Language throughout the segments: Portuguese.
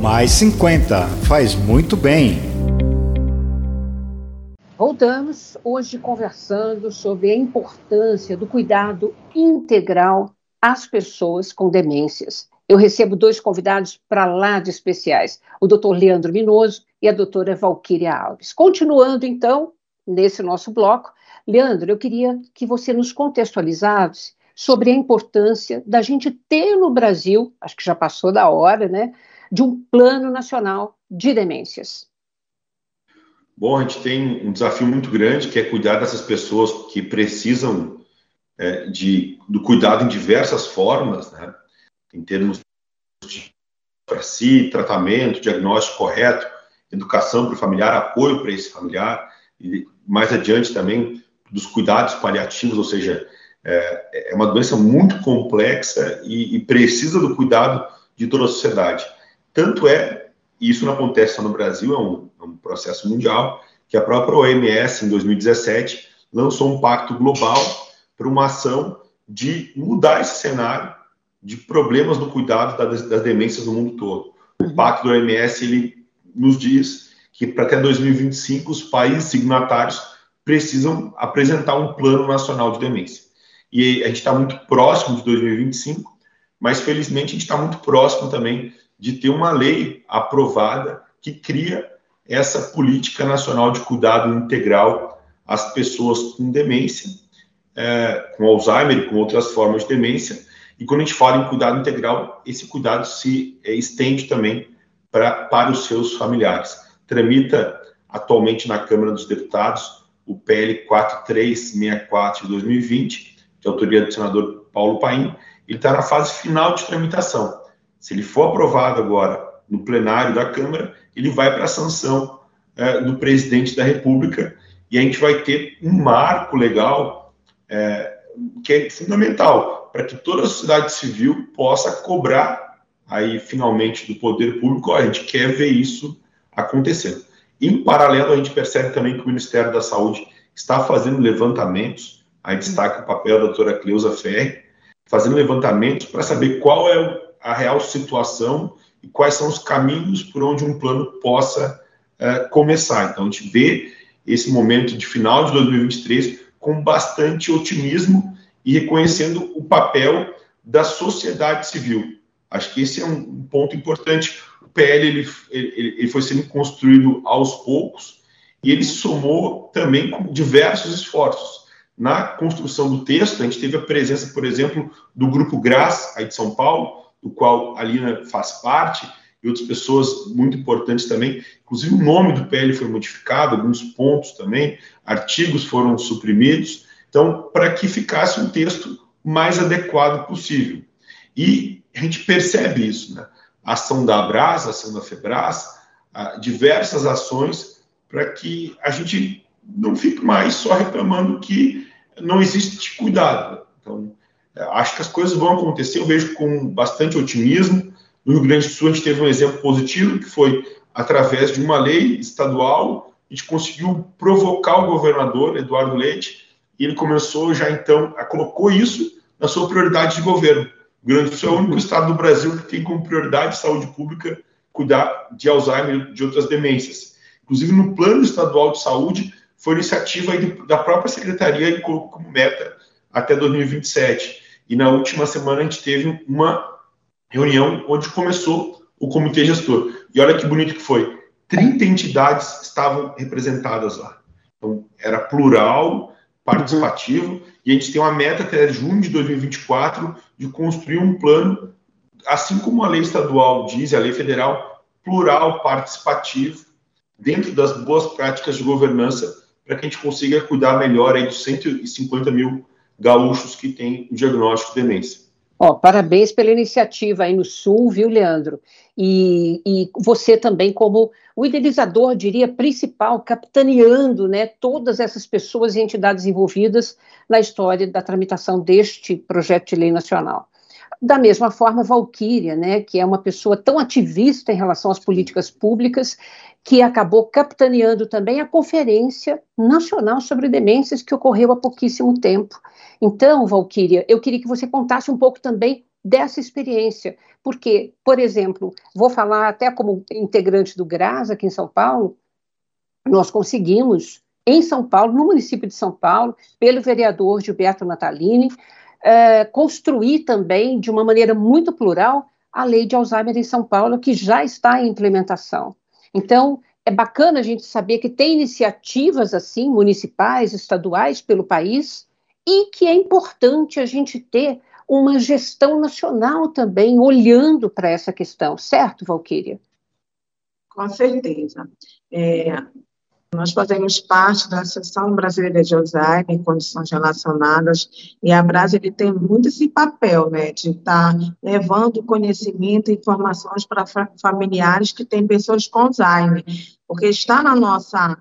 Mais 50 faz muito bem. Voltamos hoje conversando sobre a importância do cuidado integral às pessoas com demências. Eu recebo dois convidados para lá de especiais, o Dr. Leandro Minoso e a doutora Valquíria Alves. Continuando, então, nesse nosso bloco, Leandro, eu queria que você nos contextualizasse sobre a importância da gente ter no Brasil, acho que já passou da hora, né, de um plano nacional de demências. Bom, a gente tem um desafio muito grande que é cuidar dessas pessoas que precisam é, de, do cuidado em diversas formas, né? em termos para si, tratamento, diagnóstico correto, educação para o familiar, apoio para esse familiar, e mais adiante também dos cuidados paliativos, ou seja, é, é uma doença muito complexa e, e, precisa do cuidado de toda a sociedade. Tanto é, e isso não acontece só no Brasil, é um, é um processo mundial, que a própria OMS, em 2017, lançou um pacto global para uma ação de mudar esse cenário de problemas no cuidado das, das demências no mundo todo. O uhum. pacto da OMS ele nos diz que para até 2025 os países signatários precisam apresentar um plano nacional de demência. E a gente está muito próximo de 2025, mas felizmente a gente está muito próximo também de ter uma lei aprovada que cria essa política nacional de cuidado integral às pessoas com demência, é, com Alzheimer e com outras formas de demência. E quando a gente fala em cuidado integral, esse cuidado se é, estende também pra, para os seus familiares. Tramita atualmente na Câmara dos Deputados o PL 4364 de 2020, de autoria do senador Paulo Paim. Ele está na fase final de tramitação. Se ele for aprovado agora no plenário da Câmara, ele vai para a sanção é, do presidente da República e a gente vai ter um marco legal é, que é fundamental para que toda a sociedade civil possa cobrar aí finalmente do poder público, a gente quer ver isso acontecendo. Em paralelo, a gente percebe também que o Ministério da Saúde está fazendo levantamentos, aí destaca o papel da doutora Cleusa Ferri, fazendo levantamentos para saber qual é a real situação e quais são os caminhos por onde um plano possa uh, começar. Então, a gente vê esse momento de final de 2023 com bastante otimismo e reconhecendo o papel da sociedade civil. Acho que esse é um ponto importante. O PL ele, ele, ele foi sendo construído aos poucos e ele somou também com diversos esforços. Na construção do texto, a gente teve a presença, por exemplo, do Grupo GRAS, aí de São Paulo, do qual a Lina faz parte, e outras pessoas muito importantes também. Inclusive, o nome do PL foi modificado, alguns pontos também, artigos foram suprimidos, então, para que ficasse um texto mais adequado possível. E a gente percebe isso, né? A ação da Abras, a ação da Febras, diversas ações para que a gente não fique mais só reclamando que não existe cuidado. Então, Acho que as coisas vão acontecer, eu vejo com bastante otimismo. No Rio Grande do Sul, a gente teve um exemplo positivo, que foi através de uma lei estadual, a gente conseguiu provocar o governador, Eduardo Leite, e ele começou já então, a, colocou isso na sua prioridade de governo. O Rio Grande do Sul é o único estado do Brasil que tem como prioridade de saúde pública cuidar de Alzheimer e de outras demências. Inclusive, no plano estadual de saúde, foi iniciativa da própria secretaria e colocou como meta até 2027. E na última semana a gente teve uma reunião onde começou o comitê gestor. E olha que bonito que foi. 30 entidades estavam representadas lá. Então, era plural, participativo, uhum. e a gente tem uma meta até junho de 2024 de construir um plano, assim como a lei estadual diz, a lei federal, plural, participativo, dentro das boas práticas de governança, para que a gente consiga cuidar melhor aí dos 150 mil gaúchos que têm o diagnóstico de demência. Ó, parabéns pela iniciativa aí no Sul, viu, Leandro? E, e, você também como o idealizador, diria, principal, capitaneando né, todas essas pessoas e entidades envolvidas na história da tramitação deste projeto de lei nacional. Da mesma forma, Valquíria, né, que é uma pessoa tão ativista em relação às políticas públicas que acabou capitaneando também a Conferência Nacional sobre Demências, que ocorreu há pouquíssimo tempo. Então, Valquíria, eu queria que você contasse um pouco também dessa experiência. Porque, por exemplo, vou falar até como integrante do GRAS aqui em São Paulo, nós conseguimos, em São Paulo, no município de São Paulo, pelo vereador Gilberto Natalini, é, construir também, de uma maneira muito plural, a lei de Alzheimer em São Paulo, que já está em implementação. Então, é bacana a gente saber que tem iniciativas assim, municipais, estaduais, pelo país, e que é importante a gente ter uma gestão nacional também olhando para essa questão, certo, Valquíria? Com certeza. É, nós fazemos parte da Associação Brasileira de Alzheimer em condições relacionadas, e a Brasa ele tem muito esse papel, né, de estar tá levando conhecimento e informações para familiares que têm pessoas com Alzheimer, porque está na nossa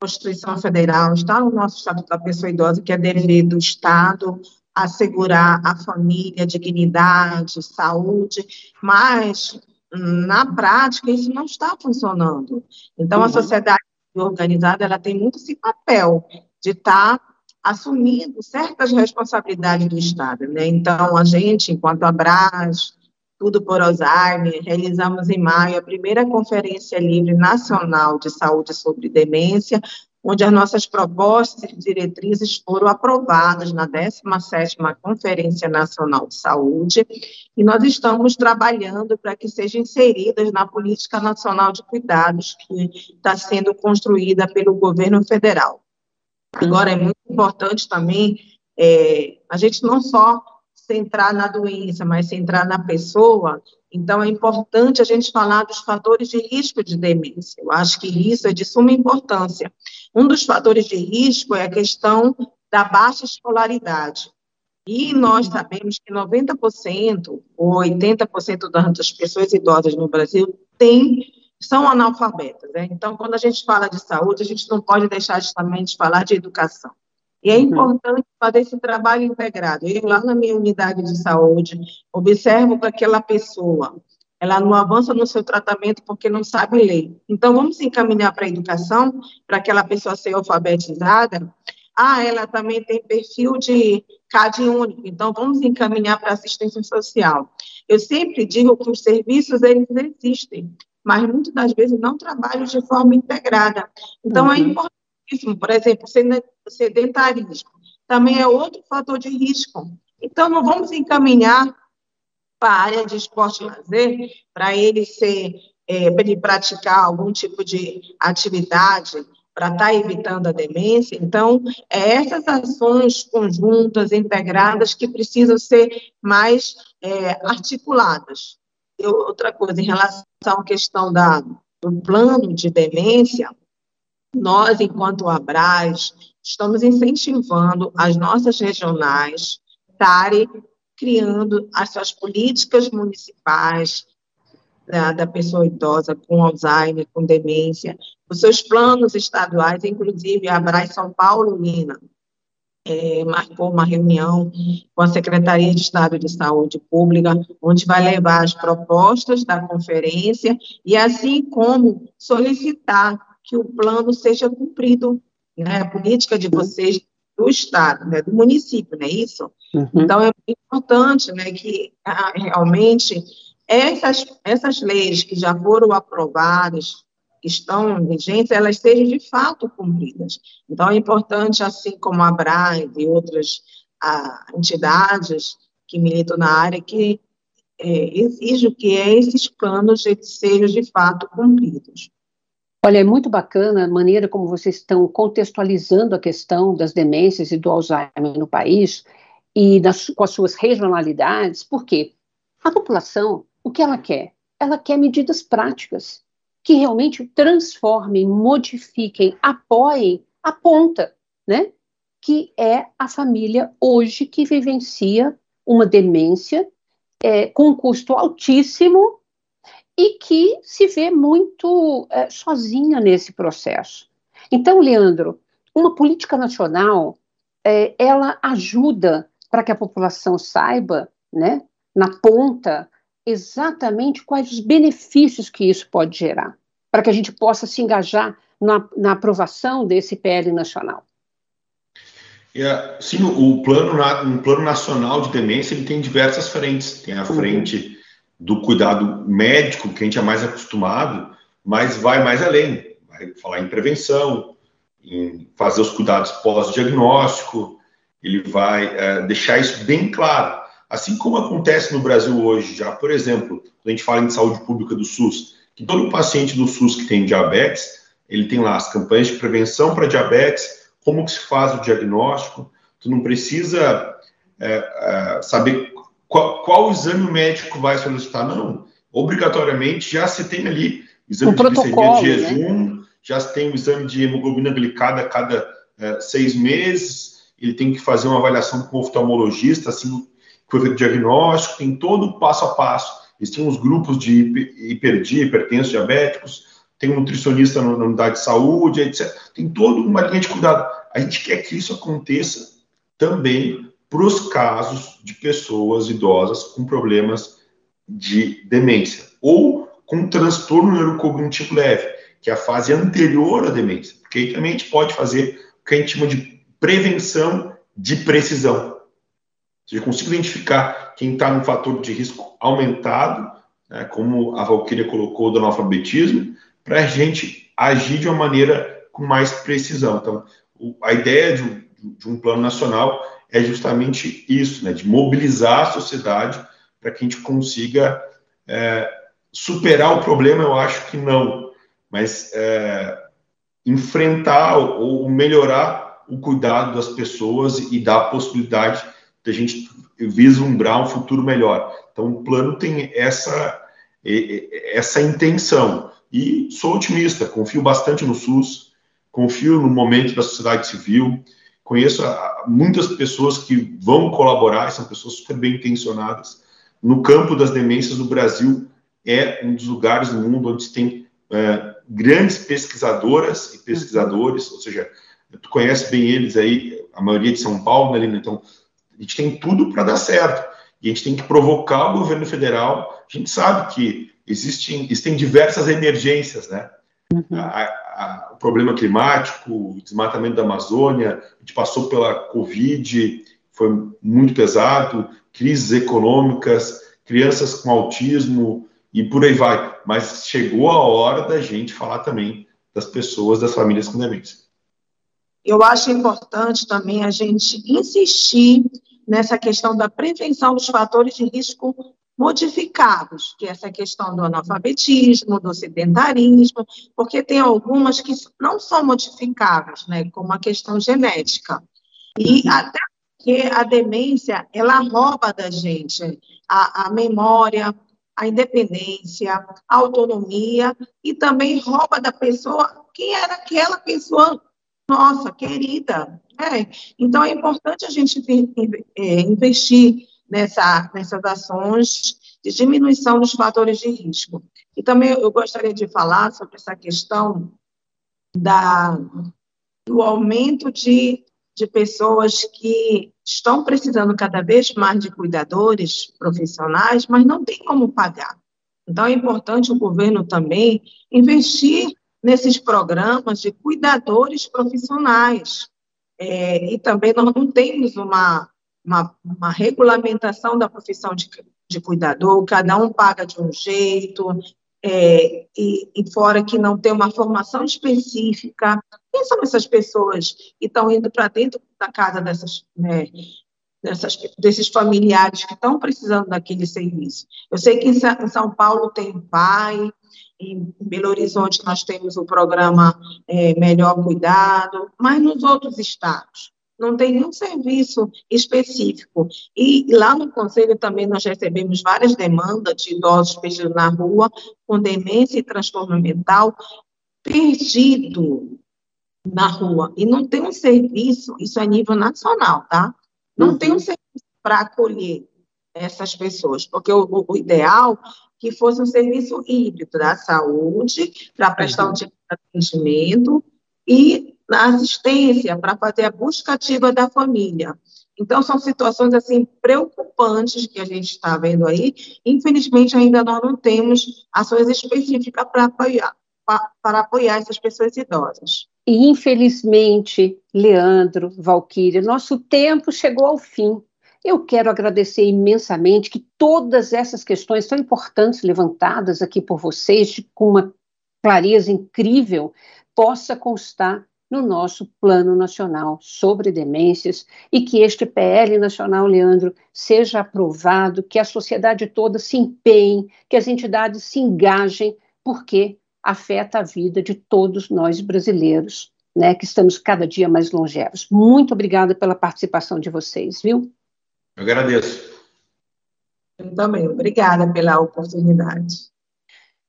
Constituição Federal, está no nosso Estatuto da Pessoa Idosa, que é dever do Estado assegurar a família, dignidade, saúde, mas na prática isso não está funcionando. Então, a uhum. sociedade organizada ela tem muito esse papel de estar tá assumindo certas responsabilidades do Estado. Né? Então, a gente, enquanto Abras, Tudo por Alzheimer, realizamos em maio a primeira Conferência Livre Nacional de Saúde sobre Demência, onde as nossas propostas e diretrizes foram aprovadas na 17ª Conferência Nacional de Saúde, e nós estamos trabalhando para que sejam inseridas na Política Nacional de Cuidados, que está sendo construída pelo governo federal. Agora, é muito importante também é, a gente não só centrar na doença, mas centrar na pessoa, então é importante a gente falar dos fatores de risco de demência. Eu acho que isso é de suma importância. Um dos fatores de risco é a questão da baixa escolaridade. E nós sabemos que 90% ou 80% das pessoas idosas no Brasil têm, são analfabetas. Né? Então, quando a gente fala de saúde, a gente não pode deixar justamente de falar de educação. E é uhum. importante fazer esse trabalho integrado. Eu, lá na minha unidade de saúde, observo que aquela pessoa, ela não avança no seu tratamento porque não sabe ler. Então, vamos encaminhar para a educação, para aquela pessoa ser alfabetizada. Ah, ela também tem perfil de CAD único, então vamos encaminhar para assistência social. Eu sempre digo que os serviços, eles existem, mas muitas das vezes não trabalham de forma integrada. Então, é uhum. é importante por exemplo, sedentarismo, também é outro fator de risco. Então, não vamos encaminhar para a área de esporte e lazer, para ele ser, é, para ele praticar algum tipo de atividade, para estar tá evitando a demência. Então, é essas ações conjuntas, integradas, que precisam ser mais é, articuladas. Eu, outra coisa, em relação à questão da, do plano de demência, nós, enquanto Abras, estamos incentivando as nossas regionais estarem criando as suas políticas municipais da, da, pessoa idosa com Alzheimer, com demência, os seus planos estaduais, inclusive a Abras São Paulo, Lina, é, marcou uma reunião com a Secretaria de Estado de Saúde Pública, onde vai levar as propostas da conferência e assim como solicitar que o plano seja cumprido, né? A política de vocês do Estado, né? Do município, não é isso? Uhum. Então, é importante, né? Que realmente essas, essas leis que já foram aprovadas, que estão vigentes, elas sejam de fato cumpridas. Então, é importante, assim como a BRAE e outras ah, entidades que militam na área, que é, exijam que esses planos sejam de fato cumpridos. Olha, é muito bacana a maneira como vocês estão contextualizando a questão das demências e do Alzheimer no país e com as suas regionalidades, porque a população, o que ela quer? Ela quer medidas práticas que realmente transformem, modifiquem, apoiem a ponta, né? Que é a família hoje que vivencia uma demência é, com um custo altíssimo e que se vê muito é, sozinha nesse processo. Então, Leandro, uma política nacional, é, ela ajuda para que a população saiba, né, na ponta, exatamente quais os benefícios que isso pode gerar, para que a gente possa se engajar na, na aprovação desse PL nacional. É, sim, o plano, um plano nacional de demência ele tem diversas frentes. Tem a uhum. Do cuidado médico, que a gente é mais acostumado, mas vai mais além. Vai falar em prevenção, em fazer os cuidados pós-diagnóstico, ele vai é, deixar isso bem claro. Assim como acontece no Brasil hoje, já, por exemplo, quando a gente fala em saúde pública do SUS, que todo paciente do SUS que tem diabetes, ele tem lá as campanhas de prevenção para diabetes, como que se faz o diagnóstico, tu não precisa é, é, saber qual, qual exame médico vai solicitar, não. Obrigatoriamente já se tem ali exame de glicemia de né? jejum, né? já se tem o exame de hemoglobina glicada a cada é, seis meses, ele tem que fazer uma avaliação com o oftalmologista, assim, com o diagnóstico, tem todo o passo a passo. Eles têm os grupos de hiperdia, hipertensos, diabéticos, tem um nutricionista na unidade de saúde, etc. Tem toda uma linha de cuidado. A gente quer que isso aconteça também para os casos de pessoas idosas com problemas de demência ou com transtorno neurocognitivo leve, que é a fase anterior à demência, porque aí também a gente pode fazer o que a gente chama de prevenção de precisão. Ou seja, consigo identificar quem está num fator de risco aumentado, né, como a Valquíria colocou do analfabetismo, para a gente agir de uma maneira com mais precisão. Então, a ideia de de um plano nacional é justamente isso, né, de mobilizar a sociedade para que a gente consiga é, superar o problema, eu acho que não, mas é, enfrentar ou melhorar o cuidado das pessoas e dar a possibilidade de a gente vislumbrar um futuro melhor. Então, o plano tem essa, essa intenção. E sou otimista, confio bastante no SUS, confio no momento da sociedade civil, conheço muitas pessoas que vão colaborar, são pessoas super bem intencionadas. No campo das demências, o Brasil é um dos lugares no mundo onde tem é, grandes pesquisadoras e pesquisadores, ou seja, tu conhece bem eles aí, a maioria de São Paulo, né, Lina? Então, a gente tem tudo para dar certo. E a gente tem que provocar o governo federal. A gente sabe que existem, existem diversas emergências, né? Uhum. A, a, o problema climático, o desmatamento da Amazônia, a gente passou pela Covid, foi muito pesado, crises econômicas, crianças com autismo e por aí vai. Mas chegou a hora da gente falar também das pessoas, das famílias com demência. Eu acho importante também a gente insistir nessa questão da prevenção dos fatores de risco modificados, que é essa questão do analfabetismo, do sedentarismo, porque tem algumas que não são modificáveis, né, como a questão genética. E uhum. até que a demência, ela rouba da gente a, a memória, a independência, a autonomia e também rouba da pessoa quem era aquela pessoa nossa, querida. É. Então, é importante a gente é, investir nessa, nessas ações de diminuição dos fatores de risco. E também eu gostaria de falar sobre essa questão da, do aumento de, de pessoas que estão precisando cada vez mais de cuidadores profissionais, mas não tem como pagar. Então, é importante o governo também investir nesses programas de cuidadores profissionais. É, e também nós não temos uma, uma, uma regulamentação da profissão de, de, cuidador, cada um paga de um jeito, é, e, e, fora que não tem uma formação específica. Quem são essas pessoas que estão indo para dentro da casa dessas, né, dessas, desses familiares que estão precisando daquele serviço? Eu sei que em São Paulo tem pai, em Belo Horizonte nós temos o programa é, Melhor Cuidado, mas nos outros estados não tem nenhum serviço específico. E lá no Conselho também nós recebemos várias demandas de idosos perdidos na rua, com demência e transtorno mental, perdido na rua. E não tem um serviço, isso é nível nacional, tá? Não uhum. tem um uhum. serviço para acolher essas pessoas, porque o, o ideal que fosse um serviço híbrido da saúde, para prestar um uhum. tipo de atendimento, e na assistência, para fazer a busca ativa da família. Então, são situações, assim, preocupantes que a gente está vendo aí. Infelizmente, ainda nós não temos ações específicas para apoiar, para, apoiar essas pessoas idosas. E, infelizmente, Leandro, Valquíria, nosso tempo chegou ao fim. Eu quero agradecer imensamente que todas essas questões tão importantes levantadas aqui por vocês, com uma clareza incrível, possa constar no nosso Plano Nacional sobre Demências e que este PL Nacional, Leandro, seja aprovado, que a sociedade toda se empenhe, que as entidades se engajem, porque afeta a vida de todos nós brasileiros, né, que estamos cada dia mais longevos. Muito obrigada pela participação de vocês, viu? Eu agradeço. Eu também, obrigada pela oportunidade.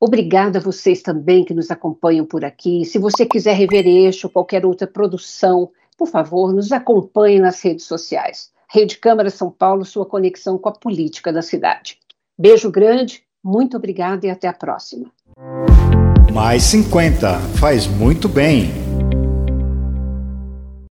Obrigada a vocês também que nos acompanham por aqui. Se você quiser rever este ou qualquer outra produção, por favor, nos acompanhe nas redes sociais. Rede Câmara São Paulo, sua conexão com a política da cidade. Beijo grande, muito obrigada e até a próxima. Mais 50 faz muito bem.